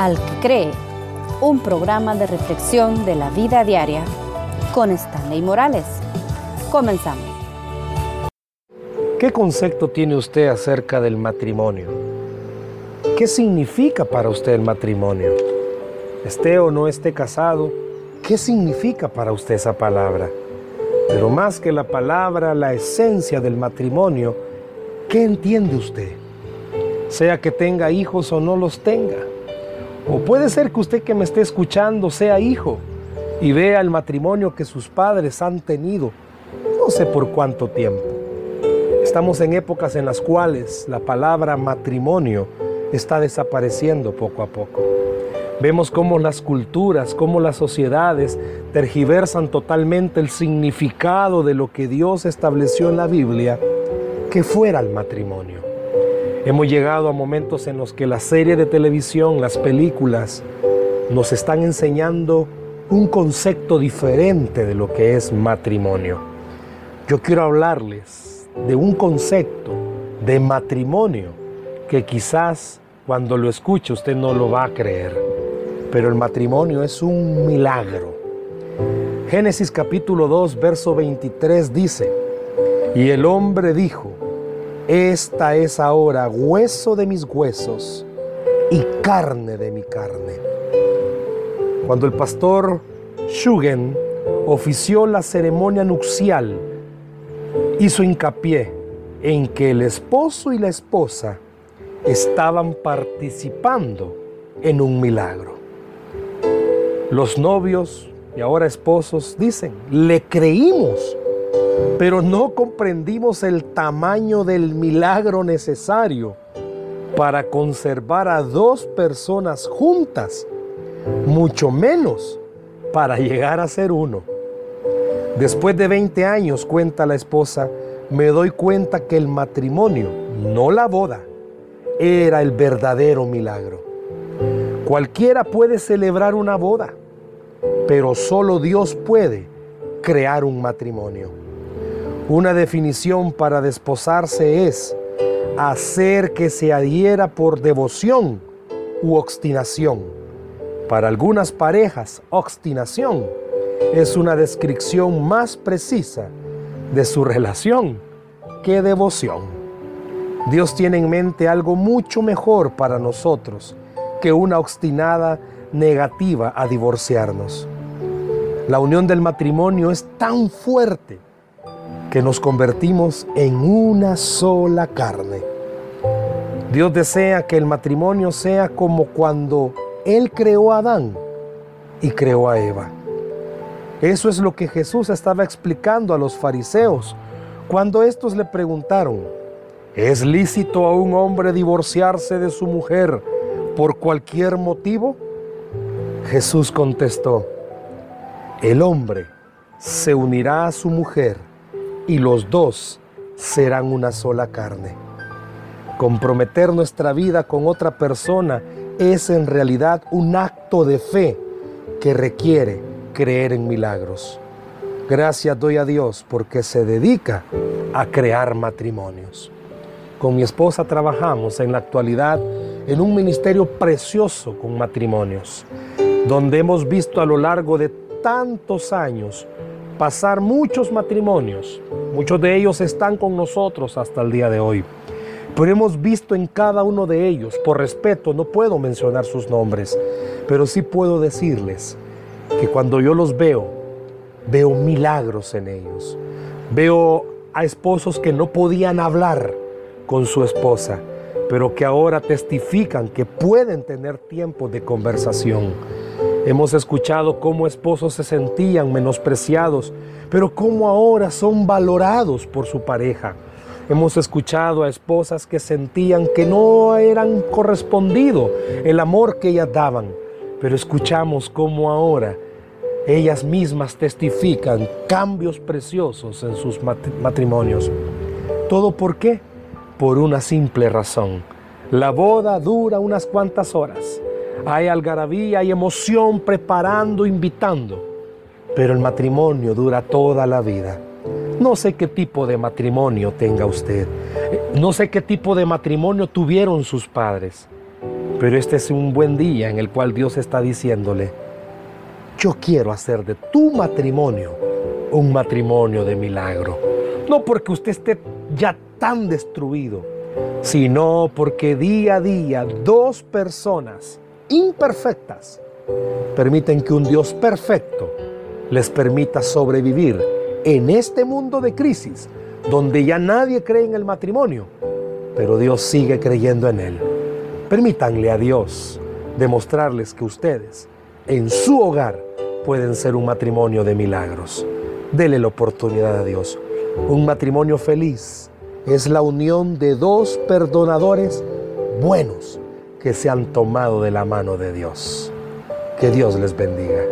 Al que cree, un programa de reflexión de la vida diaria con Stanley Morales. Comenzamos. ¿Qué concepto tiene usted acerca del matrimonio? ¿Qué significa para usted el matrimonio? Esté o no esté casado, ¿qué significa para usted esa palabra? Pero más que la palabra, la esencia del matrimonio, ¿qué entiende usted? Sea que tenga hijos o no los tenga. O puede ser que usted que me esté escuchando sea hijo y vea el matrimonio que sus padres han tenido, no sé por cuánto tiempo. Estamos en épocas en las cuales la palabra matrimonio está desapareciendo poco a poco. Vemos cómo las culturas, cómo las sociedades tergiversan totalmente el significado de lo que Dios estableció en la Biblia que fuera el matrimonio. Hemos llegado a momentos en los que la serie de televisión, las películas, nos están enseñando un concepto diferente de lo que es matrimonio. Yo quiero hablarles de un concepto de matrimonio que quizás cuando lo escuche usted no lo va a creer pero el matrimonio es un milagro. Génesis capítulo 2, verso 23 dice, y el hombre dijo, esta es ahora hueso de mis huesos y carne de mi carne. Cuando el pastor Shugen ofició la ceremonia nupcial, hizo hincapié en que el esposo y la esposa estaban participando en un milagro. Los novios y ahora esposos dicen, le creímos, pero no comprendimos el tamaño del milagro necesario para conservar a dos personas juntas, mucho menos para llegar a ser uno. Después de 20 años, cuenta la esposa, me doy cuenta que el matrimonio, no la boda, era el verdadero milagro. Cualquiera puede celebrar una boda, pero solo Dios puede crear un matrimonio. Una definición para desposarse es hacer que se adhiera por devoción u obstinación. Para algunas parejas, obstinación es una descripción más precisa de su relación que devoción. Dios tiene en mente algo mucho mejor para nosotros que una obstinada negativa a divorciarnos. La unión del matrimonio es tan fuerte que nos convertimos en una sola carne. Dios desea que el matrimonio sea como cuando Él creó a Adán y creó a Eva. Eso es lo que Jesús estaba explicando a los fariseos cuando estos le preguntaron, ¿es lícito a un hombre divorciarse de su mujer por cualquier motivo? Jesús contestó, el hombre se unirá a su mujer y los dos serán una sola carne. Comprometer nuestra vida con otra persona es en realidad un acto de fe que requiere creer en milagros. Gracias doy a Dios porque se dedica a crear matrimonios. Con mi esposa trabajamos en la actualidad en un ministerio precioso con matrimonios donde hemos visto a lo largo de tantos años pasar muchos matrimonios. Muchos de ellos están con nosotros hasta el día de hoy. Pero hemos visto en cada uno de ellos, por respeto, no puedo mencionar sus nombres, pero sí puedo decirles que cuando yo los veo, veo milagros en ellos. Veo a esposos que no podían hablar con su esposa, pero que ahora testifican que pueden tener tiempo de conversación Hemos escuchado cómo esposos se sentían menospreciados, pero cómo ahora son valorados por su pareja. Hemos escuchado a esposas que sentían que no eran correspondido el amor que ellas daban, pero escuchamos cómo ahora ellas mismas testifican cambios preciosos en sus matrimonios. ¿Todo por qué? Por una simple razón. La boda dura unas cuantas horas hay algarabía, hay emoción preparando, invitando. Pero el matrimonio dura toda la vida. No sé qué tipo de matrimonio tenga usted. No sé qué tipo de matrimonio tuvieron sus padres. Pero este es un buen día en el cual Dios está diciéndole, yo quiero hacer de tu matrimonio un matrimonio de milagro. No porque usted esté ya tan destruido, sino porque día a día dos personas imperfectas permiten que un Dios perfecto les permita sobrevivir en este mundo de crisis, donde ya nadie cree en el matrimonio, pero Dios sigue creyendo en él. Permítanle a Dios demostrarles que ustedes en su hogar pueden ser un matrimonio de milagros. Dele la oportunidad a Dios. Un matrimonio feliz es la unión de dos perdonadores buenos que se han tomado de la mano de Dios. Que Dios les bendiga.